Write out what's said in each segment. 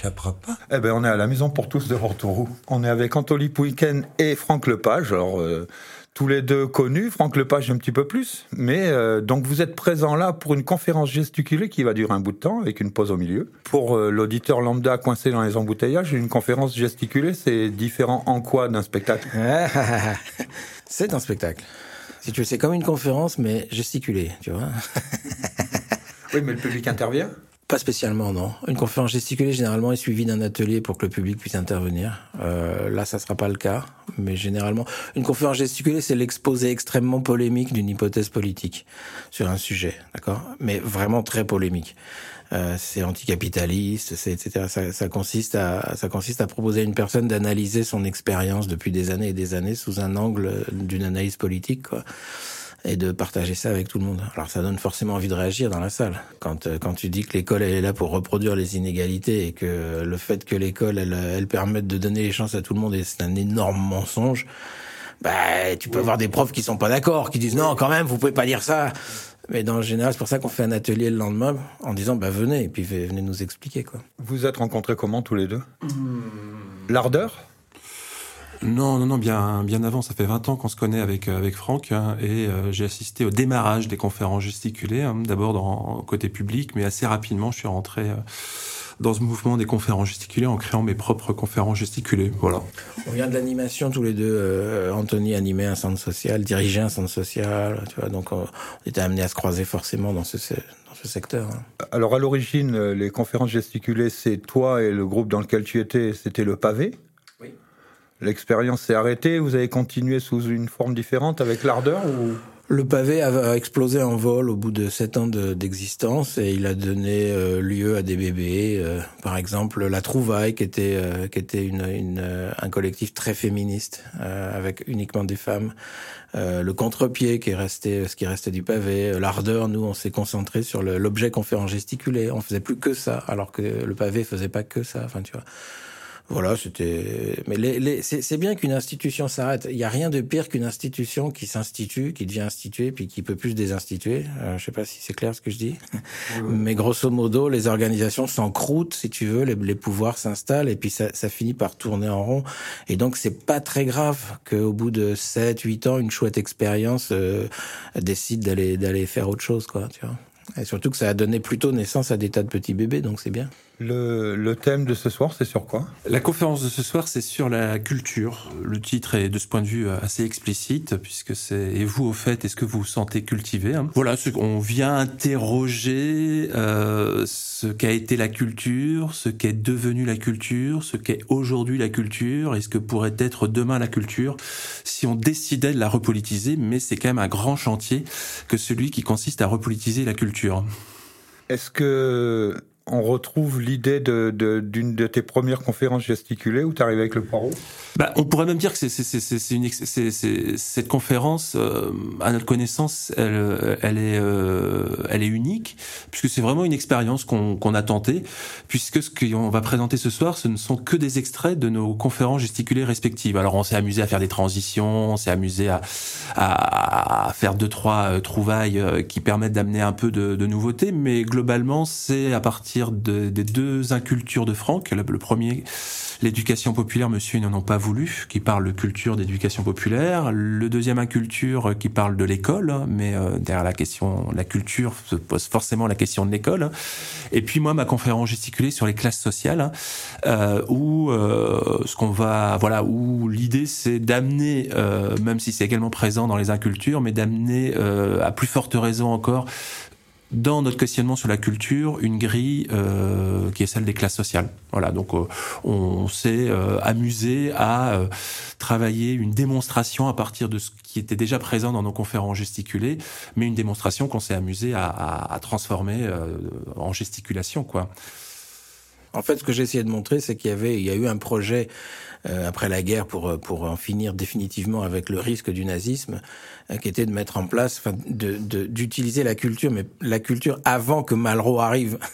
n'y échappera pas. Eh ben, on est à la maison pour tous de Hortourou. On est avec Anthony Pouiken et Franck Lepage. Alors, euh, tous les deux connus, Franck Lepage un petit peu plus. Mais euh, donc, vous êtes présents là pour une conférence gesticulée qui va durer un bout de temps avec une pause au milieu. Pour euh, l'auditeur lambda coincé dans les embouteillages, une conférence gesticulée, c'est différent en quoi d'un spectacle? C'est un spectacle. Si tu veux, c'est comme une conférence, mais gesticulée, tu vois. oui, mais le public intervient pas spécialement, non. Une conférence gesticulée, généralement, est suivie d'un atelier pour que le public puisse intervenir. Euh, là, ça sera pas le cas, mais généralement, une conférence gesticulée, c'est l'exposé extrêmement polémique d'une hypothèse politique sur un sujet, d'accord? Mais vraiment très polémique. Euh, c'est anticapitaliste, c'est etc. Ça, ça, consiste à ça consiste à proposer à une personne d'analyser son expérience depuis des années et des années sous un angle d'une analyse politique, quoi et de partager ça avec tout le monde. Alors ça donne forcément envie de réagir dans la salle. Quand euh, quand tu dis que l'école elle est là pour reproduire les inégalités et que le fait que l'école elle, elle permette de donner les chances à tout le monde et c'est un énorme mensonge. Bah, tu peux avoir des profs qui sont pas d'accord, qui disent non, quand même, vous pouvez pas dire ça. Mais dans le général, c'est pour ça qu'on fait un atelier le lendemain en disant bah venez et puis venez nous expliquer quoi. Vous êtes rencontrés comment tous les deux? L'ardeur? Non, non, non, bien, bien avant. Ça fait 20 ans qu'on se connaît avec euh, avec Franck hein, et euh, j'ai assisté au démarrage des conférences gesticulées. Hein, d'abord dans côté public, mais assez rapidement, je suis rentré euh, dans ce mouvement des conférences gesticulées en créant mes propres conférences gesticulées. Voilà. On vient de l'animation tous les deux. Anthony animait un centre social, dirigeait un centre social. Tu vois, donc on était amené à se croiser forcément dans ce dans ce secteur. Hein. Alors à l'origine, les conférences gesticulées, c'est toi et le groupe dans lequel tu étais, c'était le pavé. L'expérience s'est arrêtée, vous avez continué sous une forme différente avec l'ardeur ou... Le pavé a explosé en vol au bout de sept ans d'existence et il a donné euh, lieu à des bébés. Euh, par exemple, la Trouvaille, qui était euh, qui était une, une, un collectif très féministe avec uniquement des femmes. le contre-pied, qui est resté ce qui restait du pavé. L'ardeur, nous, on s'est concentré sur l'objet qu'on fait en gesticulé. On faisait plus que ça, alors que le pavé faisait pas que ça. Enfin, tu vois. Voilà, c'était. Mais les, les... c'est bien qu'une institution s'arrête. Il n'y a rien de pire qu'une institution qui s'institue, qui devient instituée, puis qui peut plus se désinstituer. Euh, je sais pas si c'est clair ce que je dis. Mais grosso modo, les organisations s'encroutent, si tu veux, les, les pouvoirs s'installent, et puis ça, ça, finit par tourner en rond. Et donc, c'est pas très grave qu'au bout de 7, 8 ans, une chouette expérience euh, décide d'aller d'aller faire autre chose, quoi. Tu vois. Et surtout que ça a donné plutôt naissance à des tas de petits bébés, donc c'est bien. Le, le, thème de ce soir, c'est sur quoi? La conférence de ce soir, c'est sur la culture. Le titre est de ce point de vue assez explicite, puisque c'est Et vous, au fait, est-ce que vous vous sentez cultivé? Hein Voilà, on vient interroger euh, ce qu'a été la culture, ce qu'est devenu la culture, ce qu'est aujourd'hui la culture, et ce que pourrait être demain la culture, si on décidait de la repolitiser, mais c'est quand même un grand chantier que celui qui consiste à repolitiser la culture. Est-ce que on retrouve l'idée d'une de, tes premières conférences gesticulées où tu arrives avec le poireau? Bah, On pourrait même dire que cette conférence, euh, à notre connaissance, elle, elle, est, euh, elle est unique, puisque c'est vraiment une expérience qu'on, a tentée, puisque ce qu'on va présenter ce soir, ce ne sont que des extraits de nos conférences gesticulées respectives. Alors on s'est amusé à faire des transitions, on s'est amusé à, à, faire deux, trois euh, trouvailles qui permettent d'amener un peu de, de nouveauté, mais globalement, c'est à partir des deux incultures de Franck. Le, premier, l'éducation populaire, monsieur, ils n'en ont pas voulu, qui parle de culture d'éducation populaire. Le deuxième inculture qui parle de l'école, mais euh, derrière la question, la culture se pose forcément la question de l'école. Et puis moi, ma conférence gesticulée sur les classes sociales, euh, où euh, ce qu'on va, voilà, où l'idée c'est d'amener, euh, même si c'est également présent dans les incultures, mais d'amener à plus forte raison encore dans notre questionnement sur la culture une grille euh, qui est celle des classes sociales. Voilà, donc euh, on s'est euh, amusé à euh, travailler une démonstration à partir de ce qui était déjà présent dans nos conférences gesticulées, mais une démonstration qu'on s'est amusé à, à, à transformer en gesticulation, quoi. En fait, ce que j'ai essayé de montrer, c'est qu'il y avait, il y a eu un projet euh, après la guerre pour pour en finir définitivement avec le risque du nazisme, euh, qui était de mettre en place, enfin, de d'utiliser la culture, mais la culture avant que Malraux arrive.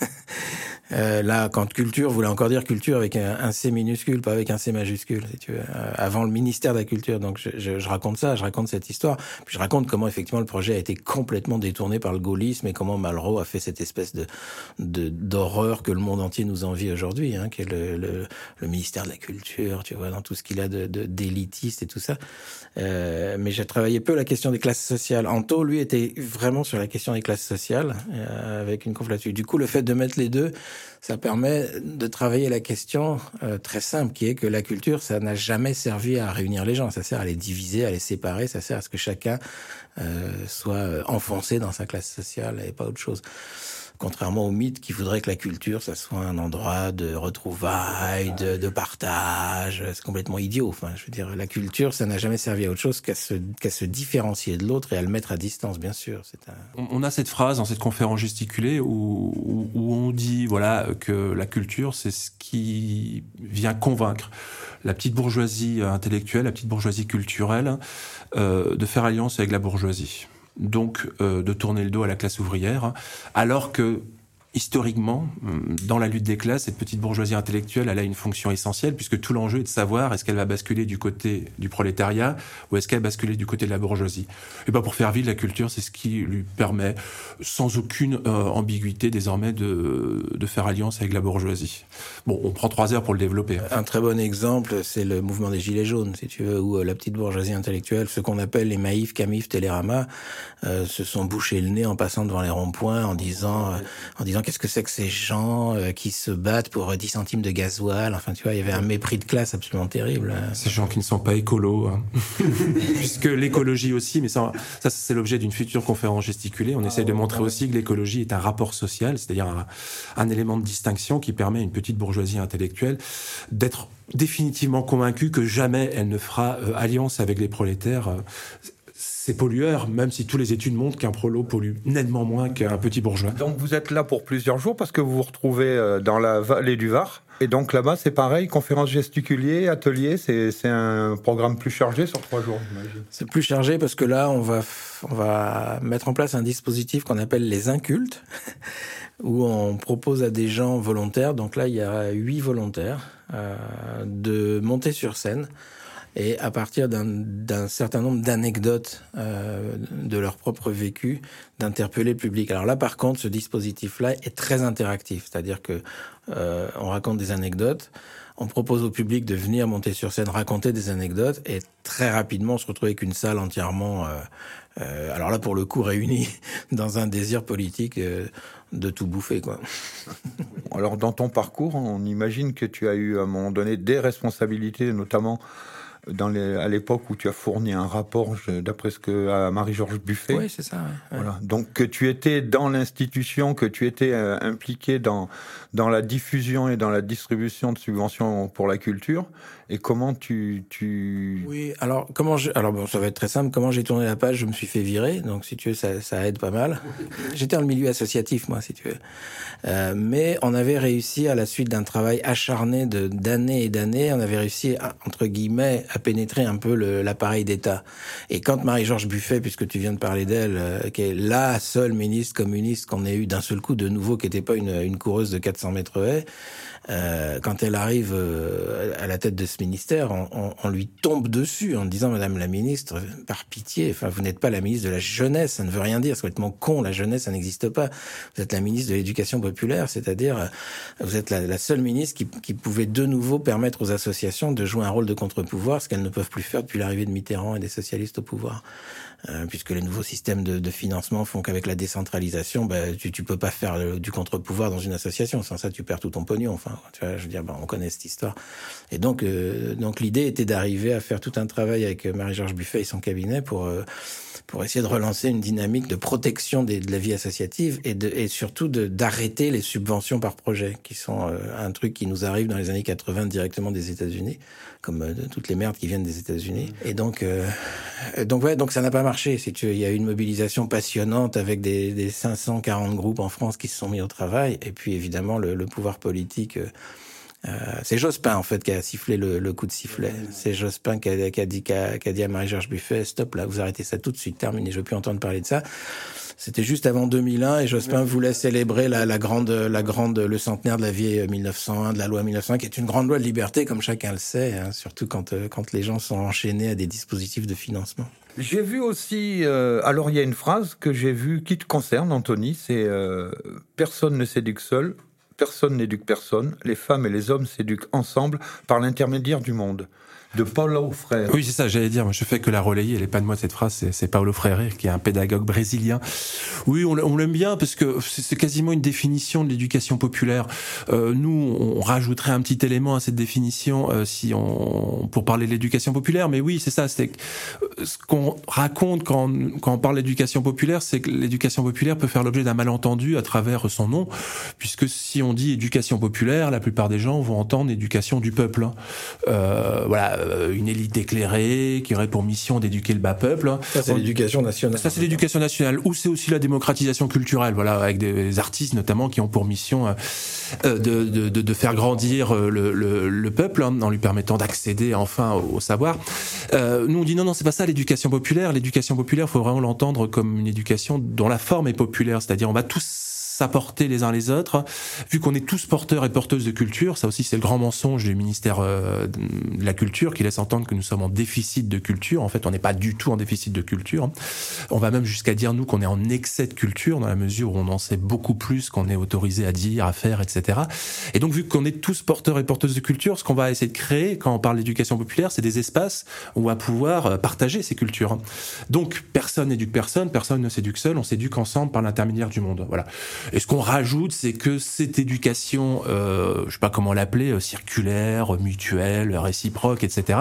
Euh, là, quand culture voulait encore dire culture avec un, C minuscule, pas avec un C majuscule, tu veux, euh, avant le ministère de la Culture. Donc je, je, je, raconte ça, je raconte cette histoire. Puis je raconte comment effectivement le projet a été complètement détourné par le gaullisme et comment Malraux a fait cette espèce de d'horreur que le monde entier nous envie aujourd'hui, hein, qui est le, le, le, ministère de la Culture, tu dans tout ce qu'il a de d'élitiste et tout ça. Euh, mais j'ai travaillé peu la question des classes sociales. Anto, lui, était vraiment sur la question des classes sociales, euh, avec une conflature. Du coup, le fait de mettre les deux, ça permet de travailler la question euh, très simple, qui est que la culture, ça n'a jamais servi à réunir les gens. Ça sert à les diviser, à les séparer. Ça sert à ce que chacun soit enfoncé dans sa classe sociale et pas autre chose contrairement au mythe qui voudrait que la culture, ça soit un endroit de retrouvailles, de, partage. C'est complètement idiot. Enfin, je veux dire, la culture, ça n'a jamais servi à autre chose qu'à se, différencier de l'autre et à le mettre à distance, bien sûr. On a cette phrase dans cette conférence gesticulée où on dit, voilà, que la culture, c'est ce qui vient convaincre la petite bourgeoisie intellectuelle, la petite bourgeoisie culturelle, euh, de faire alliance avec la bourgeoisie donc euh, de tourner le dos à la classe ouvrière, alors que historiquement, hum, dans la lutte des classes, cette petite bourgeoisie intellectuelle, elle a une fonction essentielle, puisque tout l'enjeu est de savoir est-ce qu'elle va basculer du côté du prolétariat ou est-ce qu'elle va basculer du côté de la bourgeoisie. Et ben pour faire vivre la culture, c'est ce qui lui permet, sans aucune euh, ambiguïté désormais, de, de faire alliance avec la bourgeoisie. Bon, on prend trois heures pour le développer. Un très bon exemple, c'est le mouvement des Gilets jaunes, si tu veux, où euh, la petite bourgeoisie intellectuelle, ce qu'on appelle les Maïf, Camif, Télérama, euh, se sont bouchés le nez en passant devant les ronds-points, en disant, euh, en disant qu'est-ce que c'est que ces gens euh, qui se battent pour 10 centimes de gasoil? Enfin, tu vois, il y avait un mépris de classe absolument terrible. Hein. Ces gens qui ne sont pas écolos, hein. puisque l'écologie aussi, mais ça, ça c'est l'objet d'une future conférence gesticulée. On ah essaye de montrer aussi que l'écologie est un rapport social, c'est-à-dire un, un élément de distinction qui permet à une petite bourgeoisie intellectuelle d'être définitivement convaincue que jamais elle ne fera euh, alliance avec les prolétaires. Euh, c'est pollueur, même si tous les études montrent qu'un prolo pollue nettement moins qu'un petit bourgeois. Donc vous êtes là pour plusieurs jours parce que vous vous retrouvez euh, dans la vallée du Var. Et donc là-bas, c'est pareil, conférence gesticulier, atelier, c'est un programme plus chargé sur trois jours, j'imagine. C'est plus chargé parce que là, on va, on va mettre en place un dispositif qu'on appelle les incultes, où on propose à des gens volontaires, donc là, il y a huit volontaires, euh, de monter sur scène et à partir d'un certain nombre d'anecdotes euh, de leur propre vécu, d'interpeller le public. Alors là, par contre, ce dispositif-là est très interactif, c'est-à-dire que euh, on raconte des anecdotes, on propose au public de venir monter sur scène, raconter des anecdotes, et très rapidement, on se retrouve avec une salle entièrement, euh, alors là, pour le coup, réunie dans un désir politique de tout bouffer. Alors, dans ton parcours, on imagine que tu as eu à un moment donné des responsabilités, notamment dans les, à l'époque où tu as fourni un rapport, d'après ce que à Marie-Georges Buffet. Oui, c'est ça. Ouais, ouais. Voilà. Donc que tu étais dans l'institution, que tu étais euh, impliqué dans dans la diffusion et dans la distribution de subventions pour la culture. Et comment tu tu Oui, alors comment je alors bon, ça va être très simple. Comment j'ai tourné la page, je me suis fait virer. Donc si tu veux, ça, ça aide pas mal. J'étais dans le milieu associatif, moi, si tu veux. Euh, mais on avait réussi à la suite d'un travail acharné de d'années et d'années, on avait réussi à, entre guillemets à pénétrer un peu l'appareil d'État. Et quand Marie-Georges Buffet, puisque tu viens de parler d'elle, euh, qui est la seule ministre communiste qu'on ait eu d'un seul coup de nouveau, qui n'était pas une, une coureuse de 400 mètres haies, euh, quand elle arrive à la tête de ce ministère, on, lui tombe dessus en disant Madame la ministre, par pitié, enfin vous n'êtes pas la ministre de la jeunesse, ça ne veut rien dire, c'est complètement con, la jeunesse ça n'existe pas. Vous êtes la ministre de l'éducation populaire, c'est-à-dire euh, vous êtes la, la seule ministre qui, qui, pouvait de nouveau permettre aux associations de jouer un rôle de contre-pouvoir, ce qu'elles ne peuvent plus faire depuis l'arrivée de Mitterrand et des socialistes au pouvoir. Euh, puisque les nouveaux systèmes de, de financement font qu'avec la décentralisation, bah, tu, tu peux pas faire du contre-pouvoir dans une association. Sans ça, tu perds tout ton pognon. Enfin, tu vois, je veux dire, bah, on connaît cette histoire. Et donc, euh, donc l'idée était d'arriver à faire tout un travail avec Marie-Georges Buffet et son cabinet pour euh, pour essayer de relancer une dynamique de protection des, de la vie associative et, de, et surtout d'arrêter les subventions par projet, qui sont euh, un truc qui nous arrive dans les années 80 directement des États-Unis, comme euh, toutes les merdes qui viennent des États-Unis. Et donc, euh, donc ouais, donc ça n'a pas marché. Si tu, il y a eu une mobilisation passionnante avec des, des 540 groupes en France qui se sont mis au travail, et puis évidemment le, le pouvoir politique. Euh, euh, c'est Jospin en fait qui a sifflé le, le coup de sifflet. C'est Jospin qui a, qui a dit, qui a, qui a dit à Marie-Georges Buffet, stop là, vous arrêtez ça tout de suite, terminé, je veux plus entendre parler de ça. c'était juste avant 2001 et Jospin voulait célébrer la, la, grande, la grande, le centenaire de la vie 1901, de la loi 1901, qui est une grande loi de liberté, comme chacun le sait, hein, surtout quand, quand les gens sont enchaînés à des dispositifs de financement. J'ai vu aussi, euh, alors il y a une phrase que j'ai vue qui te concerne, Anthony, c'est euh, Personne ne s'éduque seul, personne n'éduque personne, les femmes et les hommes s'éduquent ensemble par l'intermédiaire du monde de Paulo Freire. Oui, c'est ça, j'allais dire. Je fais que la relayer. Elle est pas de moi cette phrase. C'est Paulo Freire qui est un pédagogue brésilien. Oui, on, l'aime bien parce que c'est quasiment une définition de l'éducation populaire. Euh, nous, on rajouterait un petit élément à cette définition euh, si on pour parler de l'éducation populaire. Mais oui, c'est ça. C'est euh, ce qu'on raconte quand, quand on parle d'éducation populaire, c'est que l'éducation populaire peut faire l'objet d'un malentendu à travers son nom, puisque si on dit éducation populaire, la plupart des gens vont entendre éducation du peuple. Hein. Euh, voilà euh, une élite éclairée qui aurait pour mission d'éduquer le bas peuple. Ça, c'est l'éducation nationale. Ça, c'est l'éducation nationale. Ou c'est aussi la démocratisation culturelle, voilà, avec des artistes notamment qui ont pour mission euh, euh, de, de, de, faire grandir le, le, le peuple hein, en lui permettant d'accéder enfin au, savoir. Euh, nous, on dit non, non, c'est pas ça l'éducation populaire. L'éducation populaire, faut vraiment l'entendre comme une éducation dont la forme est populaire, c'est-à-dire on va tous s'apporter les uns les autres. Vu qu'on est tous porteurs et porteuses de culture, ça aussi c'est le grand mensonge du ministère euh, de la Culture qui laisse entendre que nous sommes en déficit de culture. En fait, on n'est pas du tout en déficit de culture. On va même jusqu'à dire nous qu'on est en excès de culture dans la mesure où on en sait beaucoup plus qu'on est autorisé à dire, à faire, etc. Et donc vu qu'on est tous porteurs et porteuses de culture, ce qu'on va essayer de créer quand on parle d'éducation populaire, c'est des espaces où on va pouvoir euh, partager ces cultures. Donc personne n'éduque personne, personne ne s'éduque seul, on s'éduque ensemble par l'intermédiaire du monde. Voilà. Et ce qu'on rajoute, c'est que cette éducation, euh, je sais pas comment l'appeler, euh, circulaire, mutuelle, réciproque, etc.,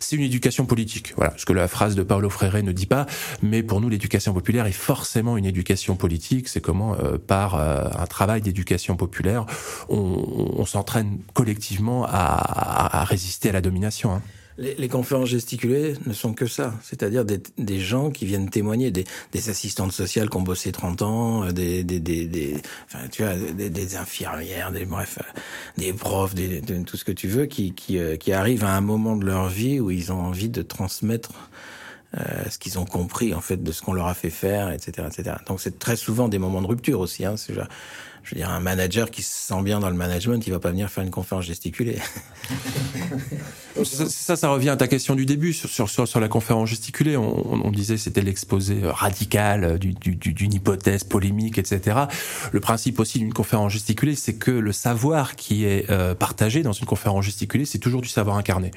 c'est une éducation politique. Voilà, ce que la phrase de Paulo Freire ne dit pas, mais pour nous, l'éducation populaire est forcément une éducation politique. C'est comment, euh, par euh, un travail d'éducation populaire, on, on s'entraîne collectivement à, à, à, résister à la domination. Hein. Les, conférences gesticulées ne sont que ça, c'est-à-dire des, gens qui viennent témoigner, des, assistantes sociales qui ont bossé 30 ans, euh, des, des, des, enfin, tu vois, des, infirmières, des bref, euh, des profs, des, tout ce que tu veux, qui, qui, euh, qui arrivent à un moment de leur vie où ils ont envie de transmettre ce qu'ils ont compris en fait de ce qu'on leur a fait faire, etc., etc. Donc c'est très souvent des moments de rupture aussi. Hein, je veux dire, un manager qui se sent bien dans le management, il va pas venir faire une conférence gesticulée. ça, ça, revient à ta question du début sur, sur, la conférence gesticulée. On, on disait c'était l'exposé euh, radical euh, d'une du, du, hypothèse polémique, etc. Le principe aussi d'une conférence gesticulée, c'est que le savoir qui est euh, partagé dans une conférence gesticulée, c'est toujours du savoir incarné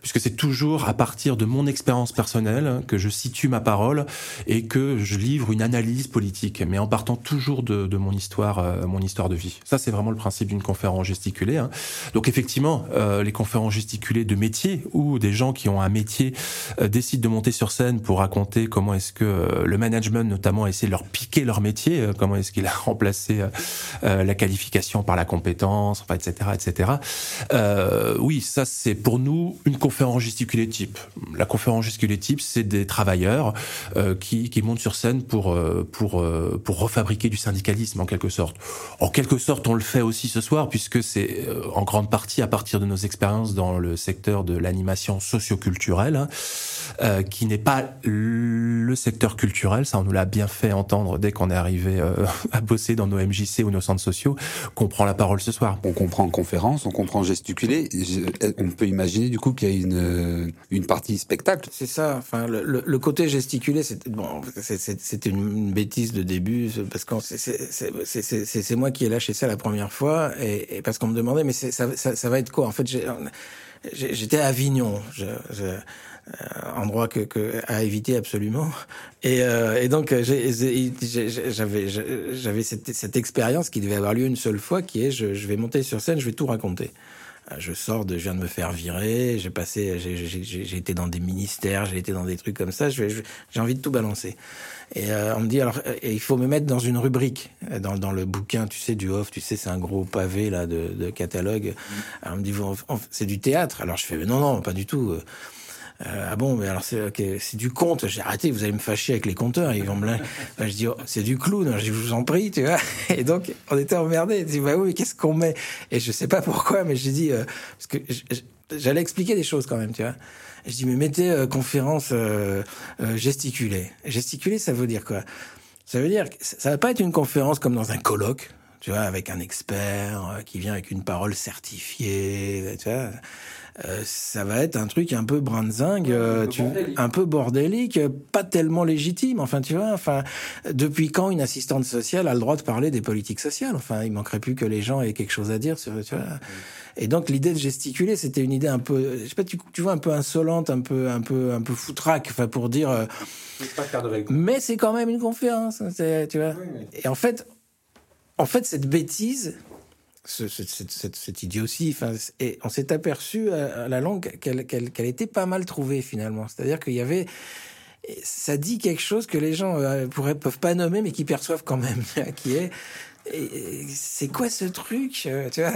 puisque c'est toujours à partir de mon expérience personnelle que je situe ma parole et que je livre une analyse politique, mais en partant toujours de, mon histoire, mon histoire de vie. Ça, c'est vraiment le principe d'une conférence gesticulée. Hein. Donc effectivement, euh, les conférences gesticulées de métier ou des gens qui ont un métier euh, décident de monter sur scène pour raconter comment est-ce que euh, le management, notamment, a essayé de leur piquer leur métier, euh, comment est-ce qu'il a remplacé la qualification par la compétence, etc., etc. oui, ça, c'est pour nous une conférence gesticulée type. La conférence gesticulée type, c'est des travailleurs euh, qui, qui montent sur scène pour euh, pour euh, pour refabriquer du syndicalisme en quelque sorte. En quelque sorte, on le fait aussi ce soir puisque c'est euh, en grande partie à partir de nos expériences dans le secteur de l'animation socioculturelle, hein, euh, qui n'est pas le secteur culturel. Ça, on nous l'a bien fait entendre dès qu'on est arrivé à bosser dans nos MJC ou nos centres sociaux, qu'on prend la parole ce soir. On comprend en conférence, on comprend gesticuler. On peut imaginer du coup qu'il y a une, une partie spectacle. C'est ça. Enfin, le, le, côté gesticulé, c'était bon, c'était une, bêtise de début parce que c'est moi qui ai lâché ça la première fois et, et parce qu'on me demandait mais ça, ça, ça, va être quoi? En fait, j'étais à Avignon. Je, je, euh, endroit que, que, à éviter absolument. Et, euh, et donc j'avais j'avais cette, cette expérience qui devait avoir lieu une seule fois, qui est je, je vais monter sur scène, je vais tout raconter. Euh, je sors de, je viens de me faire virer, j'ai passé, j'ai été dans des ministères, j'ai été dans des trucs comme ça, j'ai envie de tout balancer. Et euh, on me dit alors, et il faut me mettre dans une rubrique, dans, dans le bouquin, tu sais, du off, tu sais, c'est un gros pavé là de, de catalogue. Mmh. Alors on me dit, c'est du théâtre. Alors je fais, non, non, pas du tout. Euh, ah bon, mais alors c'est okay, du conte. J'ai arrêté, vous allez me fâcher avec les compteurs. Ils vont me ben, je dis, oh, c'est du clown. Je, vous en prie, tu vois. Et donc, on était emmerdés. Je dis, bah oui, qu'est-ce qu'on met? Et je sais pas pourquoi, mais j'ai dit, euh, parce que j'allais expliquer des choses quand même, tu vois. je dis, mais mettez euh, conférence gesticulée. Gesticuler, ça veut dire quoi? Ça veut dire que ça va pas être une conférence comme dans un colloque, tu vois, avec un expert qui vient avec une parole certifiée, tu vois. Euh, ça va être un truc un peu brinzingue, euh, un peu bordélique, pas tellement légitime. Enfin, tu vois, enfin, depuis quand une assistante sociale a le droit de parler des politiques sociales? Enfin, il manquerait plus que les gens aient quelque chose à dire. Sur, tu vois. Et donc l'idée de gesticuler, c'était une idée un peu, je sais pas, tu, tu, vois, un peu insolente, un peu, un peu, un peu foutraque, enfin pour dire. Euh, mais c'est quand même une conférence, tu vois. Et en fait, en fait, cette bêtise, ce, cette, cette, idiotie. Enfin, et on s'est aperçu à, la qu'elle qu'elle était pas mal trouvée finalement. C'est-à-dire qu'il y avait ça dit quelque chose que les gens euh, pourraient peuvent pas nommer mais qui perçoivent quand même qui est c'est quoi ce truc euh, tu vois?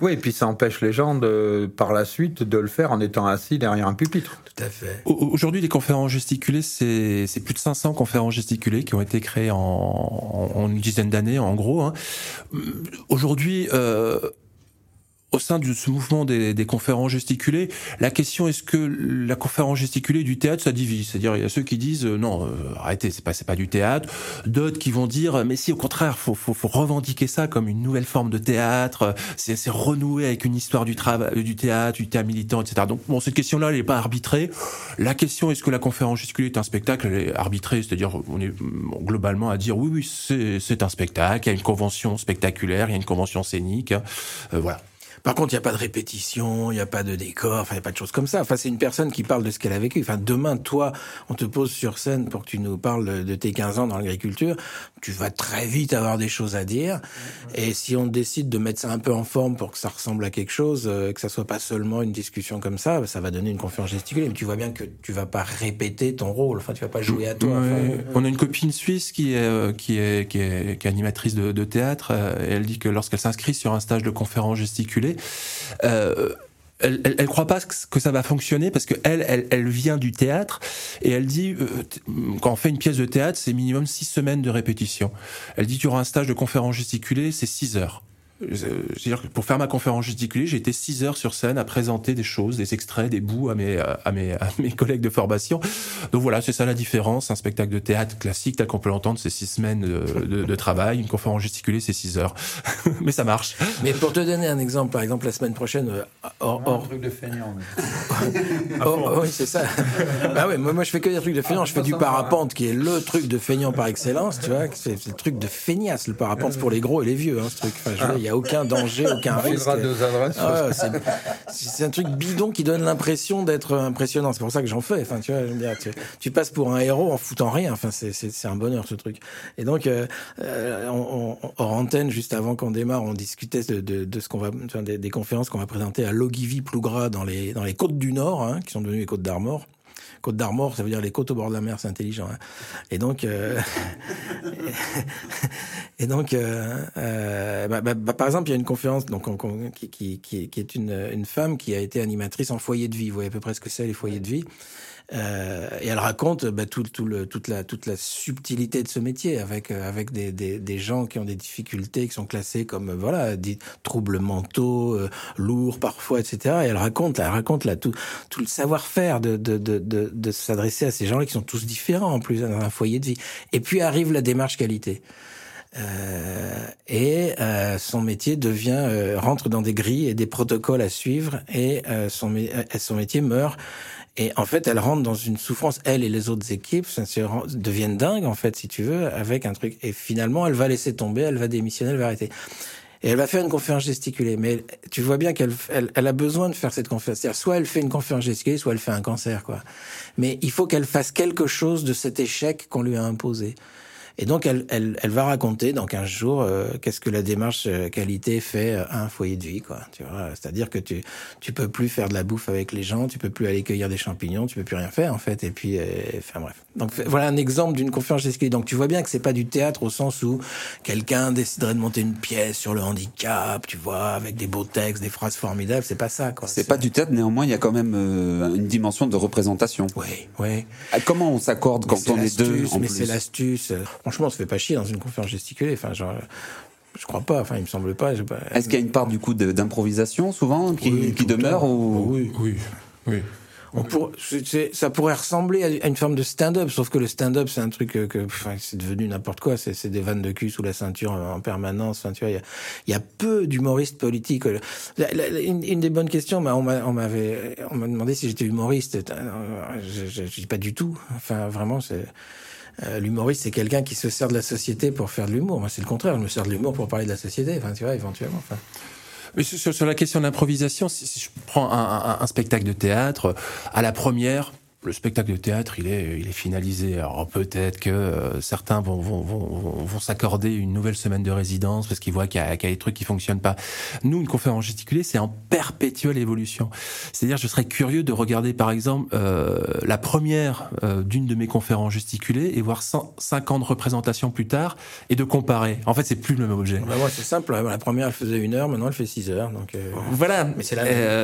Oui, et puis ça empêche les gens de, par la suite de le faire en étant assis derrière un pupitre. Tout à fait. Aujourd'hui, les conférences gesticulées, c'est plus de 500 conférences gesticulées qui ont été créées en, en une dizaine d'années, en gros. Hein. Aujourd'hui, euh, au sein de ce mouvement des, conférences gesticulées, la question est-ce que la conférence gesticulée du théâtre ça divise? C'est-à-dire il y a ceux qui disent euh, non, euh, arrêtez, c'est pas pas du théâtre. D'autres qui vont dire mais si au contraire, faut, faut faut revendiquer ça comme une nouvelle forme de théâtre. C'est renouer avec une histoire du du théâtre, du théâtre militant, etc. Donc bon, cette question-là, elle n'est pas arbitrée. La question est-ce que la conférence gesticulée est un spectacle? Elle est arbitrée, c'est-à-dire on est globalement à dire oui oui c'est un spectacle. Il y a une convention spectaculaire, il y a une convention scénique. Euh, voilà. Par contre, il n'y a pas de répétition, il n'y a pas de décor, enfin, il n'y a pas de choses comme ça. Enfin, c'est une personne qui parle de ce qu'elle a vécu. Enfin, demain, toi, on te pose sur scène pour que tu nous parles de tes 15 ans dans l'agriculture. Tu vas très vite avoir des choses à dire. Et si on décide de mettre ça un peu en forme pour que ça ressemble à quelque chose, euh, que ça soit pas seulement une discussion comme ça, ça va donner une conférence gesticulée. Mais tu vois bien que tu vas pas répéter ton rôle. Enfin, tu vas pas jouer à toi. on a une copine suisse qui est, euh, qui est, qui est, qui est animatrice de, de théâtre. Euh, et elle dit que lorsqu'elle s'inscrit sur un stage de conférence gesticulée, euh, elle, elle, croit pas que ça va fonctionner parce que elle, elle, elle vient du théâtre et elle dit euh, quand on fait une pièce de théâtre, c'est minimum six semaines de répétition. Elle dit tu auras un stage de conférence gesticulée, c'est six heures. C'est-à-dire que pour faire ma conférence gesticulée, j'ai été six heures sur scène à présenter des choses, des extraits, des bouts à mes, à mes, à mes collègues de formation. Donc voilà, c'est ça la différence. Un spectacle de théâtre classique, tel qu'on peut l'entendre, c'est six semaines de, de, de, travail. Une conférence gesticulée, c'est six heures. Mais ça marche. Mais pour te donner un exemple, par exemple, la semaine prochaine, hors, hors... un truc de feignant. oh, oui, c'est ça. bah oui, moi, moi, je fais que des trucs de feignant. Je fais du parapente, qui est le truc de feignant par excellence, tu vois. C'est le truc de feignasse. Le parapente, pour les gros et les vieux, hein, ce truc. Enfin, je n'y a aucun danger, aucun risque. Ah, c'est un truc bidon qui donne l'impression d'être impressionnant. C'est pour ça que j'en fais. Enfin, tu vois, dire, tu, tu, passes pour un héros en foutant rien. Enfin, c'est un bonheur ce truc. Et donc, euh, on, on, hors antenne, juste avant qu'on démarre, on discutait de, de, de ce qu'on va, des, des conférences qu'on va présenter à Logivy Plougras dans les dans les côtes du Nord, hein, qui sont devenues les côtes d'Armor. Côte d'Armor, ça veut dire les côtes au bord de la mer, c'est intelligent. Hein. Et donc, euh, et donc, euh, euh, bah, bah, bah, par exemple, il y a une conférence donc qui, qui, qui, qui est une, une femme qui a été animatrice en foyer de vie. Vous voyez à peu près ce que c'est les foyers de vie. Euh, et elle raconte bah, tout, tout le, toute, la, toute la subtilité de ce métier avec, euh, avec des, des, des, gens qui ont des difficultés, qui sont classés comme euh, voilà, des troubles mentaux, euh, lourds parfois, etc. Et elle raconte, elle raconte là, tout, tout le savoir-faire de, de, de, de, de s'adresser à ces gens-là qui sont tous différents en plus dans un foyer de vie. Et puis arrive la démarche qualité. Euh, et euh, son métier devient rentre dans des grilles et des protocoles à suivre et son, son métier meurt et en fait, elle rentre dans une souffrance, elle et les autres équipes deviennent dingues, en fait, si tu veux, avec un truc. Et finalement, elle va laisser tomber, elle va démissionner, elle va arrêter. Et elle va faire une conférence gesticulée. Mais tu vois bien qu'elle elle, elle a besoin de faire cette conférence. C'est-à-dire, soit elle fait une conférence gesticulée, soit elle fait un cancer, quoi. Mais il faut qu'elle fasse quelque chose de cet échec qu'on lui a imposé. Et donc, elle, elle, elle va raconter dans 15 jours euh, qu'est-ce que la démarche euh, qualité fait à un foyer de vie, quoi. Tu vois, c'est-à-dire que tu tu peux plus faire de la bouffe avec les gens, tu peux plus aller cueillir des champignons, tu peux plus rien faire en fait. Et puis, euh, enfin bref. Donc voilà un exemple d'une conférence d'escalier. Donc tu vois bien que c'est pas du théâtre au sens où quelqu'un déciderait de monter une pièce sur le handicap, tu vois, avec des beaux textes, des phrases formidables. C'est pas ça, quoi. C'est pas du théâtre, néanmoins, il y a quand même euh, une dimension de représentation. Oui, oui. Comment on s'accorde quand on est deux Mais c'est l'astuce. Franchement, on se fait pas chier dans une conférence gesticulée. Enfin, genre, je crois pas. Enfin, il me semble pas. pas... Est-ce qu'il y a une part du coup d'improvisation souvent qui, oui, qui demeure ou... Oui, oui, oui. ça pourrait ressembler à une forme de stand-up, sauf que le stand-up, c'est un truc que, c'est devenu n'importe quoi. C'est des vannes de cul sous la ceinture en permanence. il y a, y a, peu d'humoristes politiques. Une, des bonnes questions, on m'avait, on m'a demandé si j'étais humoriste. Je, je, dis pas du tout. Enfin, vraiment, c'est. Euh, l'humoriste, c'est quelqu'un qui se sert de la société pour faire de l'humour. Moi, c'est le contraire. Je me sers de l'humour pour parler de la société. Tu vois, éventuellement. Mais sur, la question de l'improvisation, si, je prends un, spectacle de théâtre, à la première, le spectacle de théâtre, il est, il est finalisé. Alors peut-être que euh, certains vont, vont, vont, vont s'accorder une nouvelle semaine de résidence parce qu'ils voient qu'il y, a des trucs qui fonctionnent pas. Nous, une conférence gesticulée, c'est en perpétuelle évolution. C'est-à-dire, je serais curieux de regarder, par exemple, euh, la première euh, d'une de mes conférences gesticulées et voir 100, ans de représentation plus tard et de comparer. En fait, c'est plus le même objet. Bah moi, c'est simple. La première, elle faisait une heure, maintenant, elle fait six heures. Donc voilà. Mais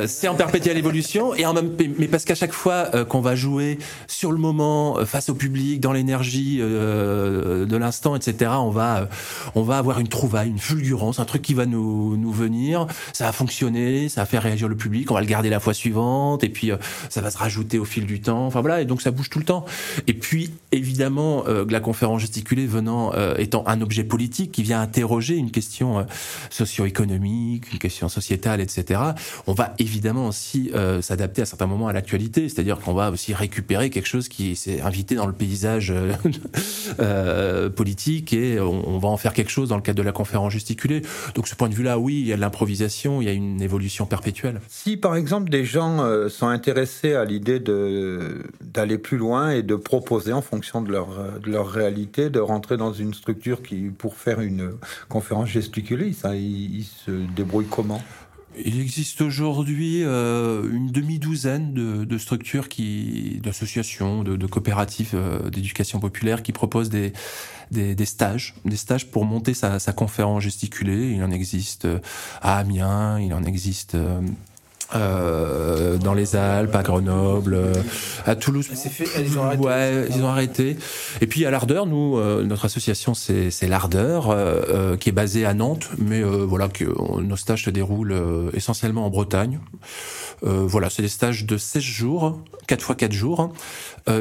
c'est en perpétuelle évolution et en même, mais parce qu'à chaque fois qu'on va jouer sur le moment, euh, face au public, dans l'énergie euh, de l'instant, etc. On va, euh, on va avoir une trouvaille, une fulgurance, un truc qui va nous, nous venir. Ça va fonctionner, ça va faire réagir le public. On va le garder la fois suivante, et puis ça va se rajouter au fil du temps. Enfin voilà, et donc ça bouge tout le temps. Et puis évidemment, la conférence gesticulée venant étant un objet politique qui vient interroger une question socio-économique, une question sociétale, etc. On va évidemment aussi s'adapter à certains moments à l'actualité, c'est-à-dire qu'on va aussi récupérer quelque chose qui s'est invité dans le paysage euh, euh, politique et on, va en faire quelque chose dans le cadre de la conférence gesticulée. Donc ce point de vue-là, oui, il y a de l'improvisation, il y a une évolution perpétuelle. Si par exemple des gens euh, sont intéressés à l'idée d'aller plus loin et de proposer en fonction de leur de leur réalité, de rentrer dans une structure qui pour faire une conférence gesticulée, ils se débrouillent comment? Il existe aujourd'hui euh, une demi-douzaine de, structures qui, d'associations, de, coopératives euh, d'éducation populaire qui proposent des, stages, des stages pour monter sa, sa conférence gesticulée. Il en existe euh, à Amiens, il en existe euh, dans les Alpes, à Grenoble, euh, à Toulouse. Fait, ils ont arrêté. Ouais, ils ont arrêté. Et puis à l'Ardeur, nous, euh, notre association, c'est l'Ardeur, euh, qui est basée à Nantes, mais voilà, que nos stages se déroulent essentiellement en Bretagne. voilà, c'est des stages de 16 jours, 4 fois 4 jours,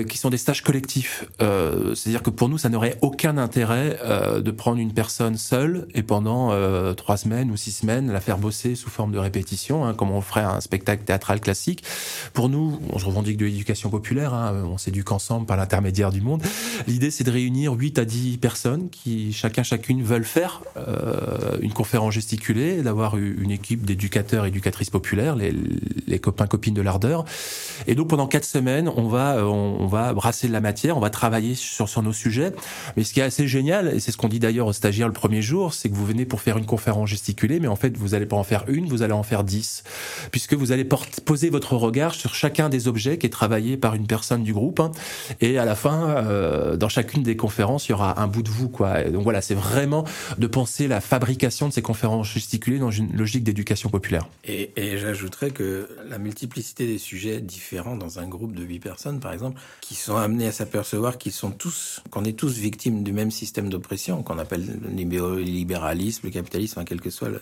qui sont des stages collectifs. C'est-à-dire que pour nous, ça n'aurait aucun intérêt de prendre une personne seule et pendant 3 semaines ou 6 semaines la faire bosser sous forme de répétition, hein, comme on ferait un spectacle théâtral classique. Pour nous, on se revendique de l'éducation populaire, hein, on s'éduque ensemble par l'intermédiaire du monde. L'idée, c'est de réunir 8 à 10 personnes qui, chacun, chacune, veulent faire euh, une conférence gesticulée, d'avoir une équipe d'éducateurs, éducatrices populaires, les, copains, copines de l'ardeur. Et donc, pendant 4 semaines, on va, on, va brasser de la matière, on va travailler sur, sur nos sujets. Mais ce qui est assez génial, et c'est ce qu'on dit d'ailleurs aux stagiaires le premier jour, c'est que vous venez pour faire une conférence gesticulée, mais en fait, vous n'allez pas en faire une, vous allez en faire 10. Puisque que vous allez poser votre regard sur chacun des objets qui est travaillé par une personne du groupe. Hein. et à la fin, euh, dans chacune des conférences, il y aura un bout de vous. Quoi. donc voilà, c'est vraiment de penser la fabrication de ces conférences gesticulées dans une logique d'éducation populaire. Et, j'ajouterais que la multiplicité des sujets différents dans un groupe de huit personnes, par exemple, qui sont amenés à s'apercevoir qu'ils sont tous, qu'on est tous victimes du même système d'oppression qu'on appelle le libéralisme, le capitalisme, quel que soit le,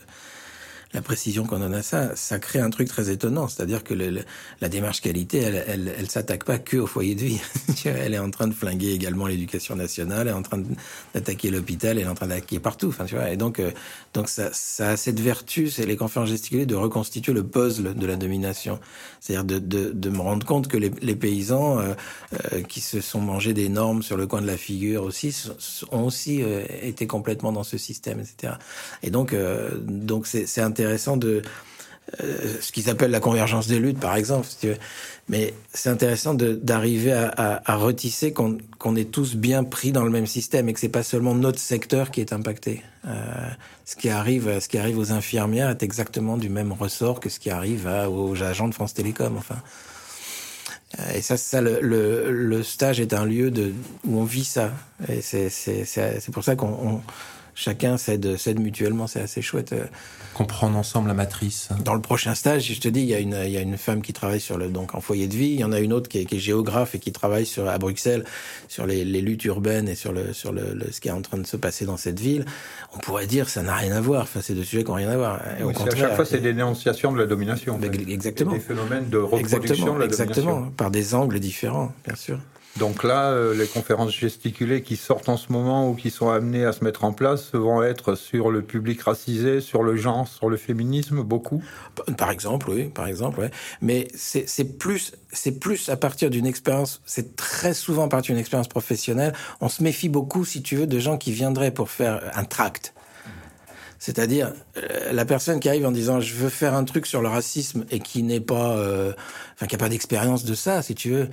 la précision qu'on en a ça, ça crée un truc très étonnant. C'est-à-dire que la démarche qualité, elle, elle, elle s'attaque pas que au foyer de vie. elle est en train de flinguer également l'éducation nationale, elle est en train d'attaquer l'hôpital, elle est en train d'attaquer partout. Enfin, tu vois. Et donc, euh, donc ça, ça a cette vertu, c'est les conférences gesticulées, de reconstituer le puzzle de la domination. C'est-à-dire de, de, de, me rendre compte que les, paysans euh, euh, qui se sont mangés des normes sur le coin de la figure aussi ont aussi été complètement dans ce système, etc. Et donc, donc c'est un intéressant de euh, ce qu'ils appellent la convergence des luttes, par exemple. Mais c'est intéressant d'arriver à, retisser qu'on est tous bien pris dans le même système et que c'est pas seulement notre secteur qui est impacté. Euh, ce qui arrive, ce qui arrive aux infirmières est exactement du même ressort que ce qui arrive aux agents de France Télécom. Enfin. Euh, et ça, le, stage est un lieu où on vit ça. Et c'est pour ça qu'on chacun s'aide, s'aide mutuellement, c'est assez chouette. euh. Comprendre ensemble la matrice. Dans le prochain stage, je te dis, il y a une, il y a une femme qui travaille sur le, donc en foyer de vie. Il y en a une autre qui est, qui est géographe et qui travaille sur, à Bruxelles sur les, les luttes urbaines et sur le, sur le, le- ce qui est en train de se passer dans cette ville. On pourrait dire, ça n'a rien à voir. Enfin, c'est deux sujets qui n'ont rien à voir. Et au Oui, c'est- à contraire, chaque fois, c'est des dénonciations de la domination. en fait. exactement. Des phénomènes de reproduction Exactement, de la exactement, domination. par des angles différents, bien sûr. Donc là, euh, les conférences gesticulées qui sortent en ce moment ou qui sont amenées à se mettre en place vont être sur le public racisé, sur le genre, sur le féminisme, beaucoup. Par exemple, oui, par exemple, ouais. Mais c'est plus, plus à partir d'une expérience. C'est très souvent à partir d'une expérience professionnelle. On se méfie beaucoup, si tu veux, de gens qui viendraient pour faire un tract. C'est-à-dire euh, la personne qui arrive en disant je veux faire un truc sur le racisme et qui n'est pas, euh, enfin qui a pas d'expérience de ça, si tu veux,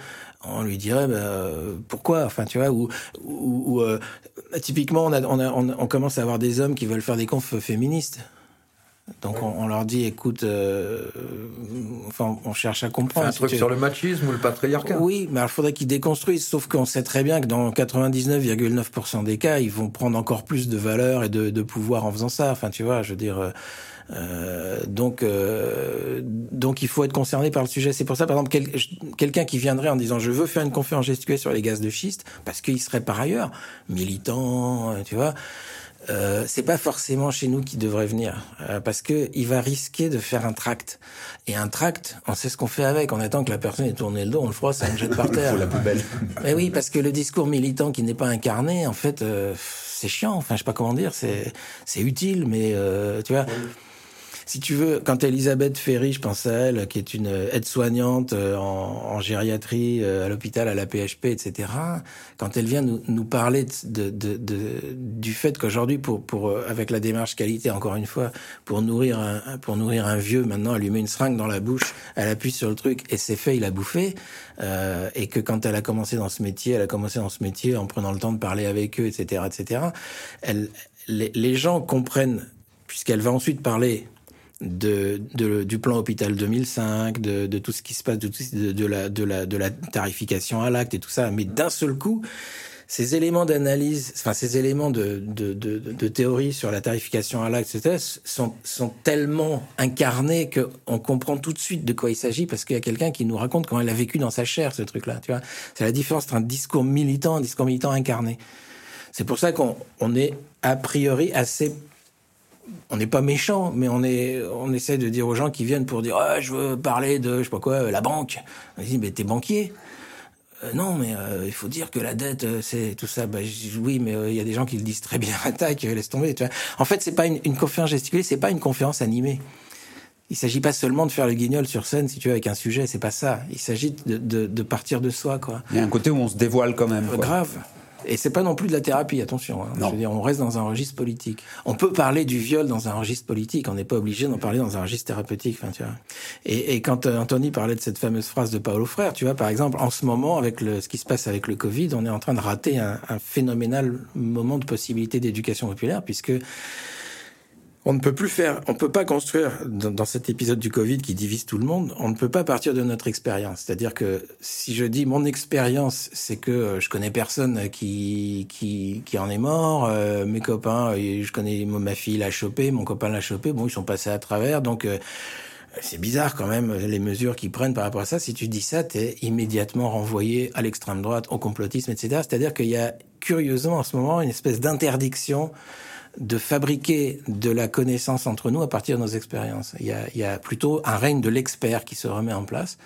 on lui dirait bah, euh, pourquoi, enfin tu vois, ou, ou, ou, euh, typiquement on, a, on, a, on, on commence à avoir des hommes qui veulent faire des confs féministes. Donc on, on leur dit écoute, euh, enfin on cherche à comprendre. un si truc tu- sur le machisme ou le patriarcat. oui, mais il faudrait qu'ils déconstruisent. Sauf qu'on sait très bien que dans 99,9% des cas, ils vont prendre encore plus de valeur et de, de pouvoir en faisant ça. Enfin, tu vois, je veux dire. Euh, donc, euh, donc il faut être concerné par le sujet. C'est pour ça, par exemple, quel- quelqu'un qui viendrait en disant je veux faire une conférence gestuelle sur les gaz de schiste, parce qu'il serait par ailleurs militant, euh, tu vois. Euh, c'est pas forcément chez nous qu'il devrait venir euh, parce que il va risquer de faire un tract et un tract on sait ce qu'on fait avec on attend que la personne ait tourné le dos on le froisse on le jette par terre la poubelle. mais oui parce que le discours militant qui n'est pas incarné en fait euh, c'est chiant enfin je sais pas comment dire c'est c'est utile mais euh, tu vois si tu veux, quand Elisabeth Ferry, je pense à elle, qui est une aide-soignante euh, en, gériatrie euh, à l'hôpital, à la PHP, etc., quand elle vient nous, parler du fait qu'aujourd'hui, pour, euh, avec la démarche qualité, encore une fois, pour nourrir un, pour nourrir un vieux, maintenant, elle lui met une seringue dans la bouche, elle appuie sur le truc et c'est fait, il a bouffé, euh, et que quand elle a commencé dans ce métier, elle a commencé dans ce métier en prenant le temps de parler avec eux, etc., etc., elle, les gens comprennent, puisqu'elle va ensuite parler de, du plan hôpital 2005, de, tout ce qui se passe, de, la, de, la, de la tarification à l'acte et tout ça. Mais d'un seul coup, ces éléments d'analyse, enfin ces éléments de, de, de, théorie sur la tarification à l'acte, etc., sont, sont tellement incarnés qu'on comprend tout de suite de quoi il s'agit parce qu'il y a quelqu'un qui nous raconte comment elle a vécu dans sa chair ce truc-là. Tu vois, c'est la différence entre un discours militant et un discours militant incarné. C'est pour ça qu'on on est a priori assez on n'est pas méchant, mais on est, on essaie de dire aux gens qui viennent pour dire, ah, je veux parler de, je sais pas quoi, la banque. On dit, mais t'es banquier. Euh, non, mais euh, il faut dire que la dette, euh, c'est tout ça. Bah, oui, mais euh, il y a des gens qui le disent très bien. Attaque, laisse tomber. Tu vois. En fait, c'est pas une, une conférence gesticulée, c'est pas une conférence animée. Il s'agit pas seulement de faire le guignol sur scène, si tu veux, avec un sujet. C'est pas ça. Il s'agit de, de, de partir de soi, quoi. Il y a un côté où on se dévoile quand même. quoi. Grave. Et c'est pas non plus de la thérapie, attention. hein. Je veux dire, on reste dans un registre politique. On peut parler du viol dans un registre politique. On n'est pas obligé d'en parler dans un registre thérapeutique. Enfin, tu vois. Et, et quand euh, Anthony parlait de cette fameuse phrase de Paolo Frère, tu vois, par exemple, en ce moment, avec le, ce qui se passe avec le Covid, on est en train de rater un, un phénoménal moment de possibilité d'éducation populaire, puisque on ne peut plus faire, on peut pas construire dans, cet épisode du Covid qui divise tout le monde. On ne peut pas partir de notre expérience. C'est-à-dire que si je dis mon expérience, c'est que euh, je connais personne qui qui, qui en est mort. euh, mes copains, euh, je connais ma fille l'a chopé, mon copain l'a chopé. Bon, ils sont passés à travers, donc. euh, c'est bizarre quand même les mesures qu'ils prennent par rapport à ça. Si tu dis ça, t'es immédiatement renvoyé à l'extrême droite, au complotisme, etc. C'est-à-dire qu'il y a curieusement en ce moment une espèce d'interdiction de fabriquer de la connaissance entre nous à partir de nos expériences. Il y a, il y a plutôt un règne de l'expert qui se remet en place,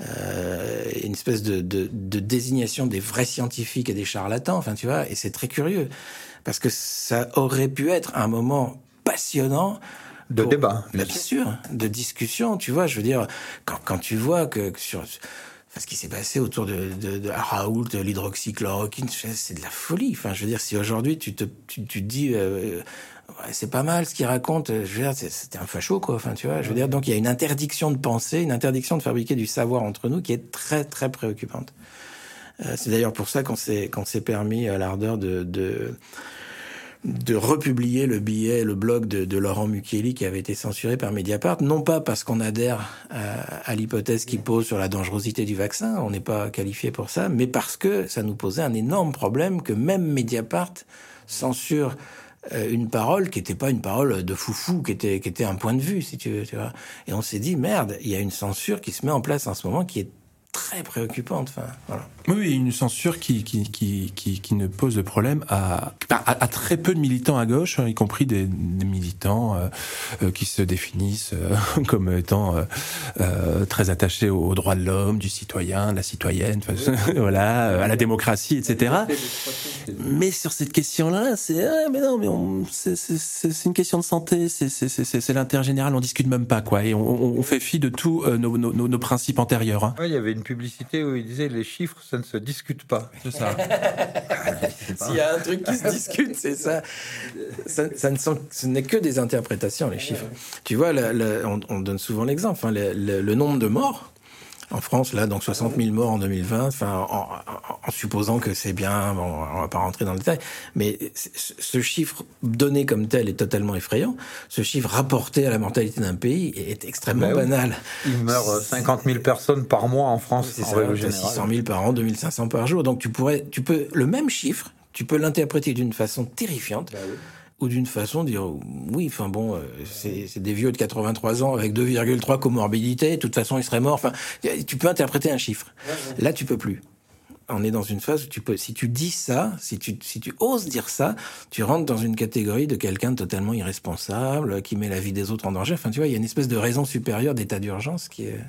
euh, une espèce de, de, de désignation des vrais scientifiques et des charlatans, enfin tu vois, et c'est très curieux, parce que ça aurait pu être un moment passionnant De pour- débat. Bien sûr, de discussion, tu vois, je veux dire, quand, quand tu vois que, que sur enfin, ce qui s'est passé autour de, de, de Raoult, l'hydroxychloroquine, c'est de la folie. Enfin, je veux dire, si aujourd'hui tu te, tu, tu te dis, euh, ouais, c'est pas mal ce qu'il raconte, je veux dire, c'était un facho, quoi. Enfin, tu vois, je veux dire, donc il y a une interdiction de penser, une interdiction de fabriquer du savoir entre nous qui est très, très préoccupante. Euh, c'est d'ailleurs pour ça qu'on s'est, qu'on s'est permis à l'ardeur de, de, de republier le billet, le blog de, Laurent Mukieli qui avait été censuré par Mediapart, non pas parce qu'on adhère à, l'hypothèse qu'il pose sur la dangerosité du vaccin, on n'est pas qualifié pour ça, mais parce que ça nous posait un énorme problème que même Mediapart censure euh, une parole qui n'était pas une parole de foufou, qui était, qui était un point de vue, si tu veux. Et on s'est dit, merde, il y a une censure qui se met en place en ce moment qui est très préoccupante. Enfin, voilà. Oui, une censure qui, qui, qui, qui, qui ne pose de problème à, à, à, très peu de militants à gauche, hein, y compris des, des militants euh, euh, qui se définissent euh, comme étant euh, euh, très attachés aux droits de l'homme, du citoyen, de la citoyenne, voilà, à la démocratie, etc. Mais sur cette question-là, c'est ah, mais non, mais c'est une question de santé, c'est l'intérêt général, on discute même pas quoi, et on, on fait fi de tous nos, nos, nos, principes antérieurs. Hein. Ouais, il y avait une publicité où il disait les chiffres, ça ne se discute pas. C'est ça. S'il y a un truc qui se discute, c'est ça. ça. ça. ne sont, ce n'est que des interprétations, les chiffres. Tu vois, le, le, on, on, donne souvent l'exemple. Hein, le, le, nombre de morts en France, là, donc 60 000 morts en 2020, enfin, en, en supposant que c'est bien, bon, on va pas rentrer dans le détail, mais ce chiffre donné comme tel est totalement effrayant. Ce chiffre rapporté à la mortalité d'un pays est extrêmement ben banal. Il meurt 50 000 personnes par mois en France, c'est ça, 600 000 par an, 2500 par jour. Donc tu pourrais, tu peux, le même chiffre, tu peux l'interpréter d'une façon terrifiante. Ben oui ou d'une façon dire oui, enfin bon, euh, c'est des vieux de 83 ans avec 2,3 comorbidités, de toute façon ils seraient morts. Enfin, tu peux interpréter un chiffre. Là, tu peux plus on est dans une phase où tu peux, si tu dis ça, si tu, si tu oses dire ça, tu rentres dans une catégorie de quelqu'un de totalement irresponsable, qui met la vie des autres en danger. Enfin, tu vois, il y a une espèce de raison supérieure d'état d'urgence qui est,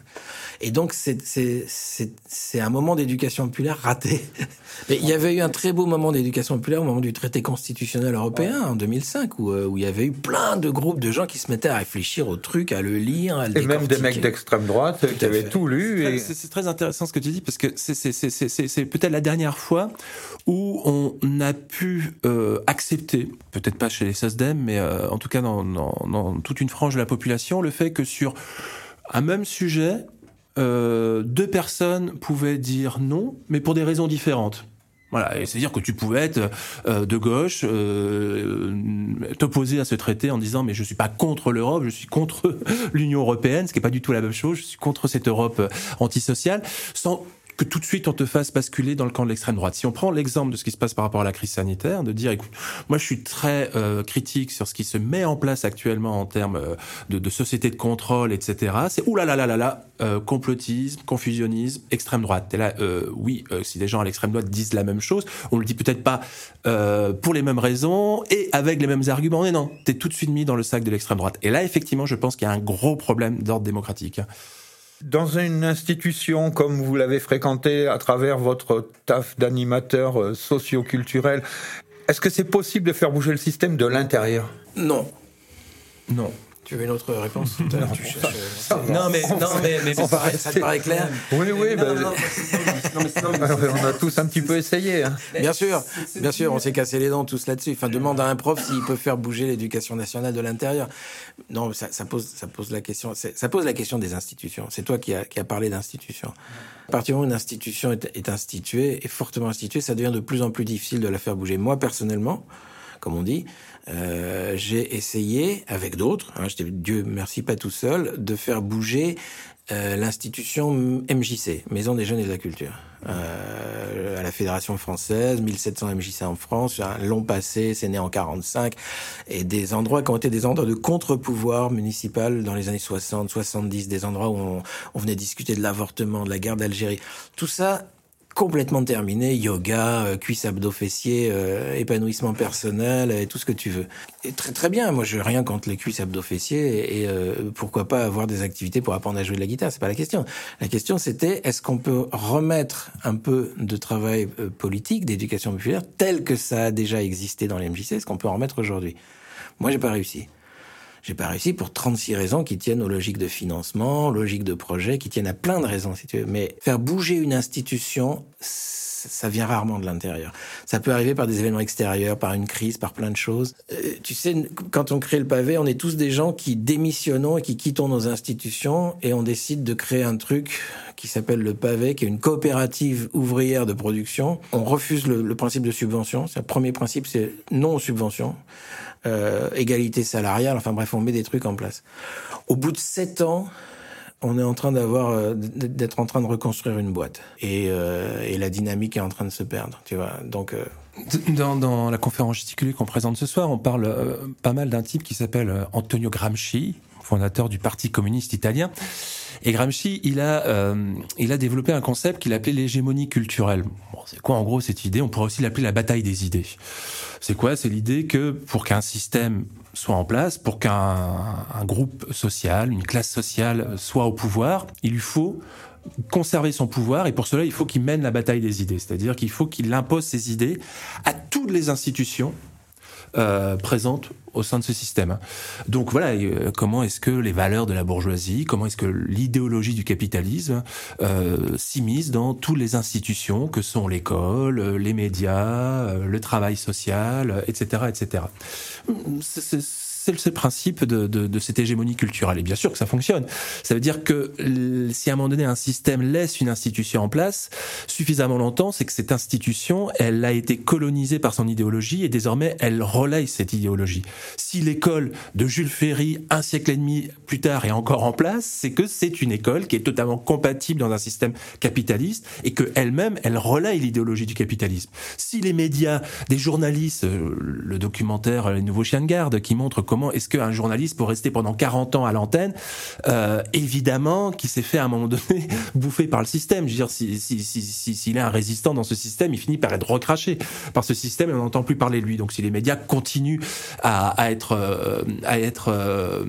et donc c'est, c'est, c'est, c'est un moment d'éducation populaire raté. Mais il y avait eu un très beau moment d'éducation populaire au moment du traité constitutionnel européen en 2005 où, où il y avait eu plein de groupes de gens qui se mettaient à réfléchir au truc, à le lire, à le Et même des mecs d'extrême droite tout qui avaient tout lu. Et... C'est, c'est très intéressant ce que tu dis parce que c'est, peut-être la dernière fois où on a pu euh, accepter, peut-être pas chez les SOSDEM, mais euh, en tout cas dans, toute une frange de la population, le fait que sur un même sujet, euh, deux personnes pouvaient dire non, mais pour des raisons différentes. Voilà, et c'est-à-dire que tu pouvais être de gauche, t'opposer à ce traité en disant mais je suis pas contre l'Europe, je suis contre l'Union européenne, ce qui est pas du tout la même chose, je suis contre cette Europe antisociale, sans que tout de suite on te fasse basculer dans le camp de l'extrême droite. Si on prend l'exemple de ce qui se passe par rapport à la crise sanitaire, de dire, écoute, moi je suis très euh, critique sur ce qui se met en place actuellement en termes euh, de, société de contrôle, etc. C'est oulala euh, complotisme, confusionnisme, extrême droite. Et là, oui, si des gens à l'extrême droite disent la même chose, on le dit peut-être pas pour les mêmes raisons et avec les mêmes arguments. Mais non, t'es tout de suite mis dans le sac de l'extrême droite. Et là, effectivement, je pense qu'il y a un gros problème d'ordre démocratique. Dans une institution comme vous l'avez fréquenté à travers votre taf d'animateur socio-culturel, est-ce que c'est possible de faire bouger le système de l'intérieur? Non. Non. Tu veux une autre réponse non, tu cherches... non, mais, non, mais, mais ça, te paraît clair Oui, oui. Non, bah, on a tous un petit peu essayé. Hein. Bien sûr, bien sûr, on s'est cassé les dents tous là-dessus. Enfin, demande à un prof s'il peut faire bouger l'éducation nationale de l'intérieur. Non, ça, ça, pose, ça pose la question. Ça pose la question des institutions. C'est toi qui as qui a parlé d'institutions. À partir du moment où une institution est, est instituée, est fortement instituée, ça devient de plus en plus difficile de la faire bouger. Moi, personnellement, comme on dit, euh, j'ai essayé avec d'autres, hein, Dieu merci pas tout seul, de faire bouger euh, l'institution MJC, Maison des Jeunes et de la Culture, euh, à la Fédération française, 1700 MJC en France, un long passé, c'est né en 45, et des endroits qui ont été des endroits de contre-pouvoir municipal dans les années 60, 70, des endroits où on venait discuter de l'avortement, de la guerre d'Algérie. Tout ça complètement terminé, yoga, euh, cuisse abdos fessiers, euh, épanouissement personnel et tout ce que tu veux. Et très très bien, moi je rien contre les cuisses abdos fessiers et, et euh, pourquoi pas avoir des activités pour apprendre à jouer de la guitare, c'est pas la question. La question c'était est-ce qu'on peut remettre un peu de travail euh, politique, d'éducation populaire tel que ça a déjà existé dans les MJC, est-ce qu'on peut en remettre aujourd'hui? Moi j'ai pas réussi. J'ai pas réussi pour 36 raisons qui tiennent aux logiques de financement, logiques de projet, qui tiennent à plein de raisons, si tu veux. Mais faire bouger une institution, ça vient rarement de l'intérieur. Ça peut arriver par des événements extérieurs, par une crise, par plein de choses. Euh, tu sais, quand on crée le pavé, on est tous des gens qui démissionnons et qui quittons nos institutions et on décide de créer un truc qui s'appelle le pavé, qui est une coopérative ouvrière de production. On refuse le, principe de subvention. Le premier principe, c'est non aux subventions euh, égalité salariale, enfin bref, on met des trucs en place. Au bout de sept ans, on est en train d'avoir, d'être en train de reconstruire une boîte, et, et, la dynamique est en train de se perdre, tu vois. Donc dans, la conférence gesticulée qu'on présente ce soir, on parle pas mal d'un type qui s'appelle Antonio Gramsci, fondateur du Parti communiste italien. Et Gramsci, il a, euh, il a développé un concept qu'il appelait l'hégémonie culturelle. C'est quoi en gros cette idée? On pourrait aussi l'appeler la bataille des idées. C'est quoi? C'est l'idée que pour qu'un système soit en place, pour qu'un un groupe social, une classe sociale soit au pouvoir, il lui faut conserver son pouvoir et pour cela il faut qu'il mène la bataille des idées, c'est-à-dire qu'il faut qu'il impose ses idées à toutes les institutions euh, présentes au sein de ce système. Donc voilà, euh, comment est-ce que les valeurs de la bourgeoisie, comment est-ce que l'idéologie du capitalisme euh, s'immisce dans toutes les institutions que sont l'école, euh, les médias, le travail social, etc., etc. c'est le principe de, cette hégémonie culturelle. Et bien sûr que ça fonctionne. Ça veut dire que si à un moment donné un système laisse une institution en place suffisamment longtemps, c'est que cette institution, elle a été colonisée par son idéologie et désormais elle relaye cette idéologie. Si l'école de Jules Ferry, un siècle et demi plus tard, est encore en place, c'est que c'est une école qui est totalement compatible dans un système capitaliste et que elle-même, elle relaye l'idéologie du capitalisme. Si les médias, des journalistes, euh, le documentaire Les Nouveaux Chiens de Garde qui montre comment est-ce qu'un journaliste peut rester pendant 40 ans à l'antenne euh, Évidemment, qui s'est fait à un moment donné bouffer par le système. Je veux dire, s'il si, si, si, est un résistant dans ce système, il finit par être recraché par ce système et on n'entend plus parler de lui. Donc si les médias continuent à, être, euh, euh,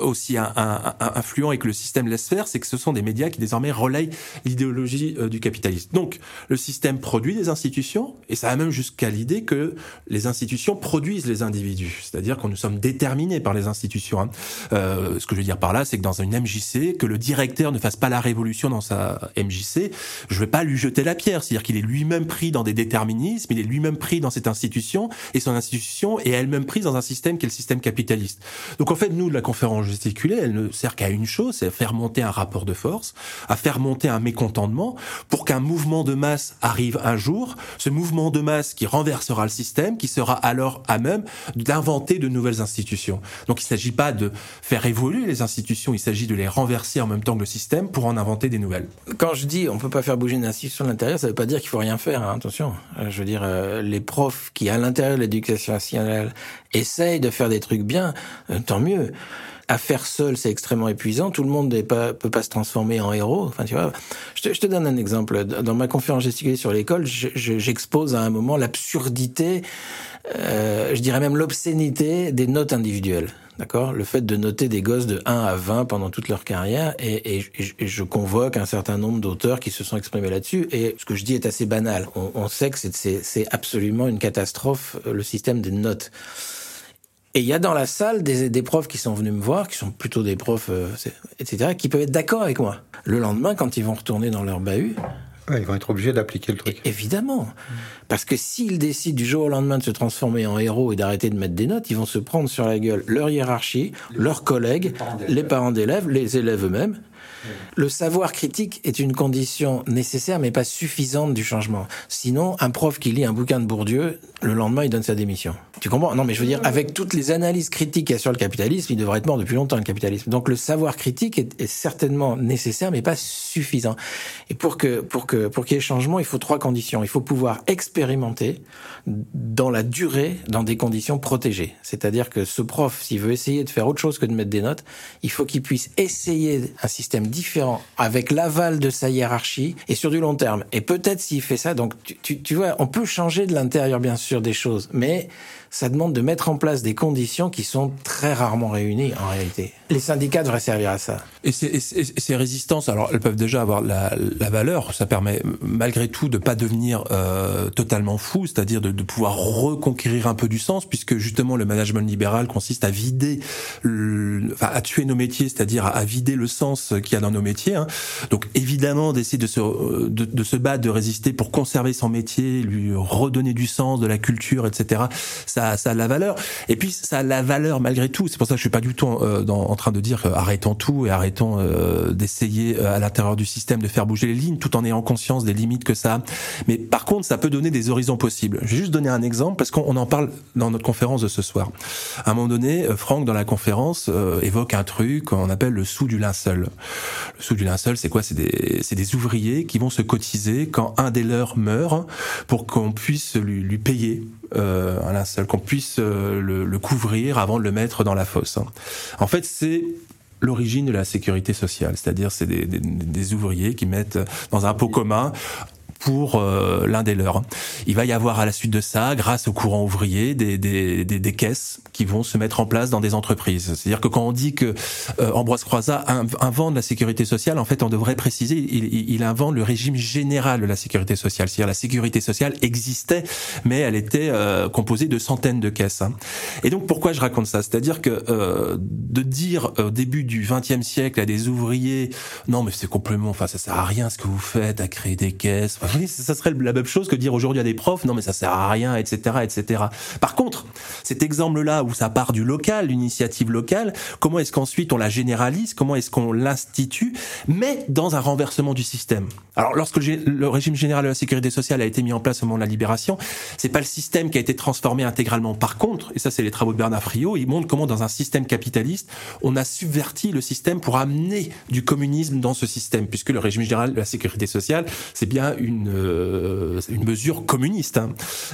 aussi un, un, influent et que le système laisse faire, c'est que ce sont des médias qui désormais relayent l'idéologie euh, du capitalisme. Donc le système produit des institutions et ça va même jusqu'à l'idée que les institutions produisent les individus, c'est-à-dire qu'on nous sommes déterminés par les institutions. Hein. Euh, ce que je veux dire par là, c'est que dans une MJC, que le directeur ne fasse pas la révolution dans sa MJC, je vais pas lui jeter la pierre, c'est-à-dire qu'il est lui-même pris dans des déterminismes, il est lui-même pris dans cette institution et son institution est elle-même prise dans un système qui est le système capitaliste. Donc en fait, nous de la conférence gesticuler, elle ne sert qu'à une chose, c'est à faire monter un rapport de force, à faire monter un mécontentement pour qu'un mouvement de masse arrive un jour, ce mouvement de masse qui renversera le système, qui sera alors à même d'inventer de nouvelles institutions. Donc il ne s'agit pas de faire évoluer les institutions, il s'agit de les renverser en même temps que le système pour en inventer des nouvelles. Quand je dis on peut pas faire bouger une institution à l'intérieur, ça veut pas dire qu'il faut rien faire, hein, attention. Euh, je veux dire, euh, les profs qui à l'intérieur de l'éducation nationale essayent de faire des trucs bien, euh, tant mieux à faire seul, c'est extrêmement épuisant. Tout le monde ne peut pas se transformer en héros. Enfin, tu vois. Je te, je te donne un exemple. Dans ma conférence gesticulée sur l'école, j'expose à un moment l'absurdité, euh, je dirais même l'obscénité des notes individuelles. D'accord? Le fait de noter des gosses de 1 à 20 pendant toute leur carrière, et, et, et je convoque un certain nombre d'auteurs qui se sont exprimés là-dessus, et ce que je dis est assez banal. On, on sait que c'est absolument une catastrophe, le système des notes. Et il y a dans la salle des, des, profs qui sont venus me voir, qui sont plutôt des profs, euh, etc., qui peuvent être d'accord avec moi. Le lendemain, quand ils vont retourner dans leur bahut, ils vont être obligés d'appliquer le truc. Évidemment. Parce que s'ils décident du jour au lendemain de se transformer en héros et d'arrêter de mettre des notes, ils vont se prendre sur la gueule leur hiérarchie, leurs collègues, les parents d'élèves, les élèves eux-mêmes. Le savoir critique est une condition nécessaire mais pas suffisante du changement. Sinon, un prof qui lit un bouquin de Bourdieu, le lendemain, il donne sa démission. Tu comprends? Non, mais je veux dire, avec toutes les analyses critiques qu'il y a sur le capitalisme, il devrait être mort depuis longtemps, le capitalisme. Donc le savoir critique est, certainement nécessaire mais pas suffisant. Et pour que pour que pour qu'il y ait changement, il faut trois conditions. Il faut pouvoir expérimenter dans la durée, dans des conditions protégées. C'est-à-dire que ce prof, s'il veut essayer de faire autre chose que de mettre des notes, il faut qu'il puisse essayer un système différent avec l'aval de sa hiérarchie et sur du long terme. Et peut-être s'il fait ça, donc tu, tu, vois, on peut changer de l'intérieur bien sûr des choses, mais ça demande de mettre en place des conditions qui sont très rarement réunies en réalité. Les syndicats devraient servir à ça. Et ces, ces résistances, alors elles peuvent déjà avoir la, la, valeur, ça permet malgré tout de pas devenir euh, totalement fou, c'est-à-dire de, de, pouvoir reconquérir un peu du sens, puisque justement le management libéral consiste à vider, le, à tuer nos métiers, c'est-à-dire à, vider le sens qu'il y a dans nos métiers. Hein. Donc évidemment d'essayer de se, de, de se battre, de résister pour conserver son métier, lui redonner du sens, de la culture, etc. Ça ça, a la valeur. Et puis ça a la valeur malgré tout. C'est pour ça que je suis pas du tout euh, en train de dire arrêtons tout et arrêtons euh, d'essayer à l'intérieur du système de faire bouger les lignes, tout en ayant conscience des limites que ça a. Mais par contre, ça peut donner des horizons possibles. Je vais juste donner un exemple parce qu'on en parle dans notre conférence de ce soir. À un moment donné, Franck dans la conférence évoque un truc qu'on appelle le sous du linceul. Le sous du linceul, c'est quoi? C'est des, ouvriers qui vont se cotiser quand un des leurs meurt pour qu'on puisse lui payer euh, qu'on puisse euh, le, couvrir avant de le mettre dans la fosse. En fait, c'est l'origine de la sécurité sociale, c'est-à-dire c'est des, ouvriers qui mettent dans un pot commun pour euh, l'un des leurs. Il va y avoir à la suite de ça, grâce au courant ouvrier, des, des, des, caisses qui vont se mettre en place dans des entreprises. C'est-à-dire que quand on dit que euh, Ambroise Croizat invente la sécurité sociale, en fait, on devrait préciser, il, il invente le régime général de la sécurité sociale. C'est-à-dire la sécurité sociale existait, mais elle était euh, composée de centaines de caisses. Et donc, pourquoi je raconte ça? C'est-à-dire que euh, de dire au début du XXe siècle à des ouvriers, non, mais c'est complètement, enfin, ça sert à rien ce que vous faites à créer des caisses. Ça serait la même chose que dire aujourd'hui à des profs, non mais ça sert à rien, etc., etc. Par contre, cet exemple-là où ça part du local, l'initiative locale, comment est-ce qu'ensuite on la généralise, comment est-ce qu'on l'institue, mais dans un renversement du système? Alors lorsque le régime général de la sécurité sociale a été mis en place au moment de la libération, c'est pas le système qui a été transformé intégralement. Par contre, et ça c'est les travaux de Bernard Friot, il montre comment dans un système capitaliste, on a subverti le système pour amener du communisme dans ce système, puisque le régime général de la sécurité sociale, c'est bien une une, euh, une mesure communiste hein,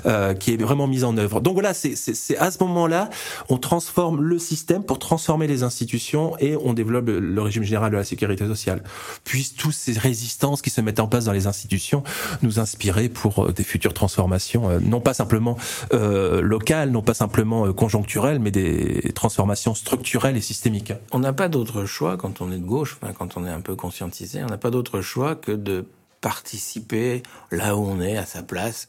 euh, qui est vraiment mise en œuvre. Donc voilà, c'est à ce moment-là, on transforme le système pour transformer les institutions et on développe le régime général de la sécurité sociale. Puissent toutes ces résistances qui se mettent en place dans les institutions nous inspirer pour euh, des futures transformations, non pas simplement locales, non pas simplement conjoncturelles, mais des transformations structurelles et systémiques. On n'a pas d'autre choix quand on est de gauche, enfin, quand on est un peu conscientisé, on n'a pas d'autre choix que de participer là où on est, à sa place,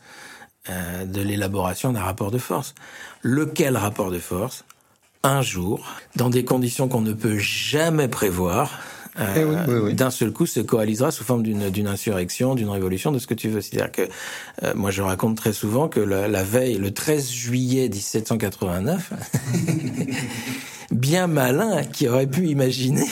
euh, de l'élaboration d'un rapport de force. Lequel rapport de force? Un jour, dans des conditions qu'on ne peut jamais prévoir, euh, eh d'un seul coup se coalisera sous forme d'une insurrection, d'une révolution, de ce que tu veux. C'est-à-dire que euh, moi je raconte très souvent que la, la veille, le 13 juillet 1789, bien malin qui aurait pu imaginer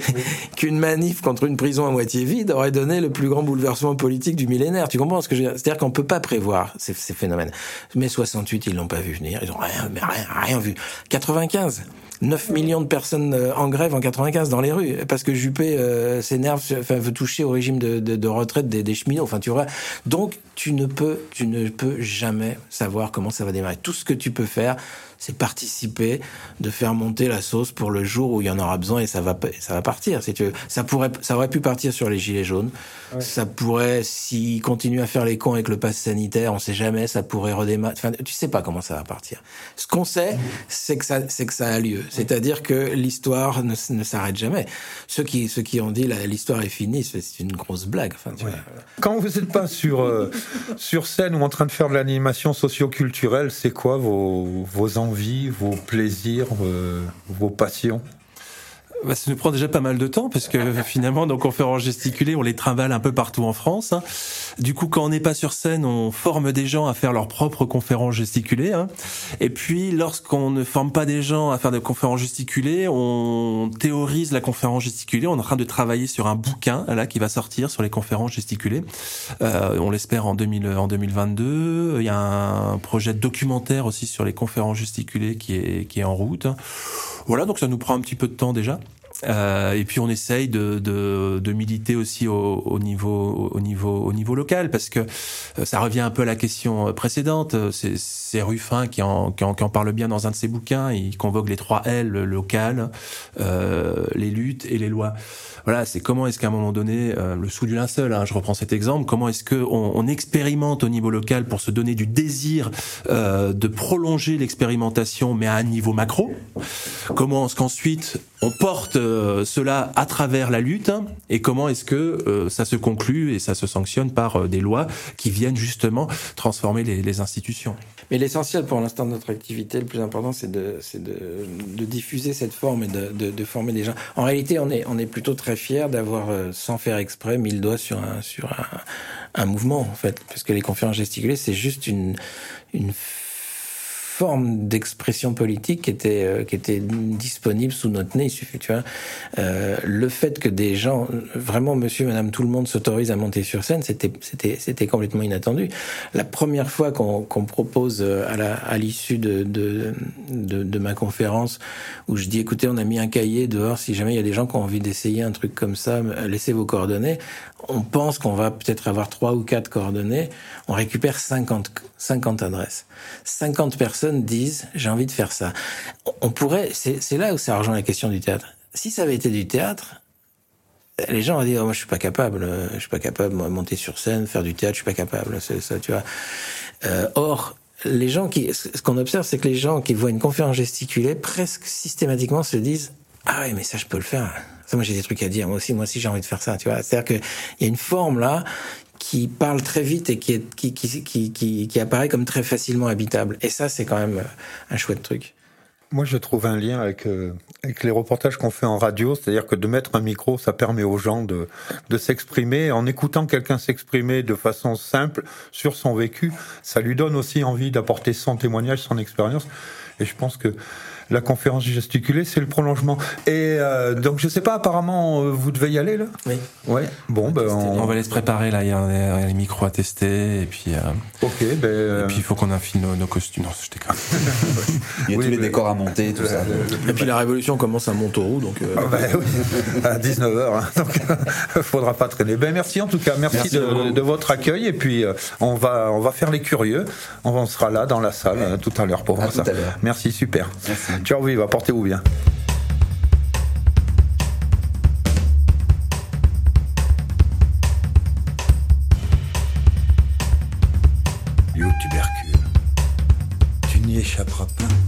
qu'une manif contre une prison à moitié vide aurait donné le plus grand bouleversement politique du millénaire. Tu comprends ce que je veux dire? C'est-à-dire qu'on peut pas prévoir ces, ces phénomènes. Mais 68, ils l'ont pas vu venir. Ils ont rien, rien, rien vu. 95. 9 millions de personnes euh, en grève en 95 dans les rues parce que Juppé euh, s'énerve, enfin veut toucher au régime de retraite des, des, cheminots. Enfin, tu vois. Donc, tu ne peux, tu ne peux jamais savoir comment ça va démarrer. Tout ce que tu peux faire, c'est participer, de faire monter la sauce pour le jour où il y en aura besoin et ça va, ça va partir. Si tu veux. Ça pourrait, ça aurait pu partir sur les gilets jaunes. Ouais. Ça pourrait, s'ils continuent à faire les cons avec le pass sanitaire, on sait jamais, ça pourrait redémarrer. Enfin, tu sais pas comment ça va partir. Ce qu'on sait, c'est que ça, c'est que ça a lieu. C'est-à-dire que l'histoire ne, ne s'arrête jamais. Ceux qui, ceux qui ont dit l'histoire est finie, c'est une grosse blague. Enfin, tu ouais. vois. Quand vous n'êtes pas sur, euh, sur scène ou en train de faire de l'animation socio-culturelle, c'est quoi vos, vos envies, vos plaisirs, euh, vos passions? Bah, ça nous prend déjà pas mal de temps parce que finalement nos conférences gesticulées, on les trimballe un peu partout en France. Hein. Du coup, quand on n'est pas sur scène, on forme des gens à faire leurs propres conférences gesticulées. Hein. Et puis, lorsqu'on ne forme pas des gens à faire des conférences gesticulées, on théorise la conférence gesticulée. On est en train de travailler sur un bouquin là qui va sortir sur les conférences gesticulées. Euh, on l'espère en, 2000, en 2022. Il y a un projet documentaire aussi sur les conférences gesticulées qui est, qui est en route. Voilà, donc ça nous prend un petit peu de temps déjà. Euh, et puis on essaye de, de, de militer aussi au, au, niveau, au, niveau, au niveau local, parce que euh, ça revient un peu à la question précédente. C'est Ruffin qui en, qui, en, qui en parle bien dans un de ses bouquins. Il convoque les trois L, le local, euh, les luttes et les lois. Voilà, c'est comment est-ce qu'à un moment donné, euh, le sous du linceul, hein, je reprends cet exemple, comment est-ce qu'on on expérimente au niveau local pour se donner du désir euh, de prolonger l'expérimentation, mais à un niveau macro? Comment est-ce qu'ensuite on porte euh, cela à travers la lutte et comment est-ce que euh, ça se conclut et ça se sanctionne par euh, des lois qui viennent justement transformer les, institutions. Mais l'essentiel pour l'instant de notre activité, le plus important, c'est de, diffuser cette forme et de, former les gens. En réalité, on est, plutôt très fiers d'avoir, sans faire exprès, mis le doigt sur un, mouvement, en fait, parce que les conférences gesticulées, c'est juste une forme d'expression politique qui était euh, qui était disponible sous notre nez. Il suffit, tu vois, euh, le fait que des gens, vraiment, Monsieur, Madame, tout le monde s'autorise à monter sur scène, c'était c'était c'était complètement inattendu. La première fois qu'on qu'on propose euh, à la à l'issue de, de de de ma conférence où je dis écoutez, on a mis un cahier dehors. Si jamais il y a des gens qui ont envie d'essayer un truc comme ça, laissez vos coordonnées. On pense qu'on va peut-être avoir trois ou quatre coordonnées. On récupère 50 50 adresses. 50 personnes disent j'ai envie de faire ça. On pourrait, c'est là où ça rejoint la question du théâtre. Si ça avait été du théâtre, les gens auraient dit oh, moi je suis pas capable, je suis pas capable de monter sur scène, faire du théâtre, je suis pas capable. Ça, tu vois. Euh, or les gens qui, ce qu'on observe, c'est que les gens qui voient une conférence gesticulée, presque systématiquement se disent ah ouais mais ça je peux le faire. Moi j'ai des trucs à dire. Moi aussi moi aussi j'ai envie de faire ça. Tu vois. C'est-à-dire qu'il y a une forme là qui parle très vite et qui, qui, qui, qui, qui, apparaît comme très facilement habitable. Et ça, c'est quand même un chouette truc. Moi, je trouve un lien avec, euh, avec les reportages qu'on fait en radio, c'est-à-dire que de mettre un micro, ça permet aux gens de, de s'exprimer. En écoutant quelqu'un s'exprimer de façon simple sur son vécu, ça lui donne aussi envie d'apporter son témoignage, son expérience. Et je pense que la conférence gesticulée, c'est le prolongement. Et euh, donc, je sais pas, apparemment, euh, vous devez y aller, là Oui. Ouais. Bon, ben, on... va aller se préparer, là. Il y a, les micros à tester, et puis. Euh, ok, ben. Et puis, il faut qu'on affine nos, costumes. Non, je déconne. il y a tous les décors à monter, tout ça. Et puis, la révolution commence à Montauroux, donc. Ah, ben, oui, à 19h. Hein, donc, faudra pas traîner. Ben, merci en tout cas. Merci, de, de, votre accueil. Et puis, on va, on va faire les curieux. On sera là dans la salle tout à l'heure pour voir ça. Merci, super. Merci. Ciao, viva, portez-vous bien. Yo, tubercule, tu n'y échapperas pas.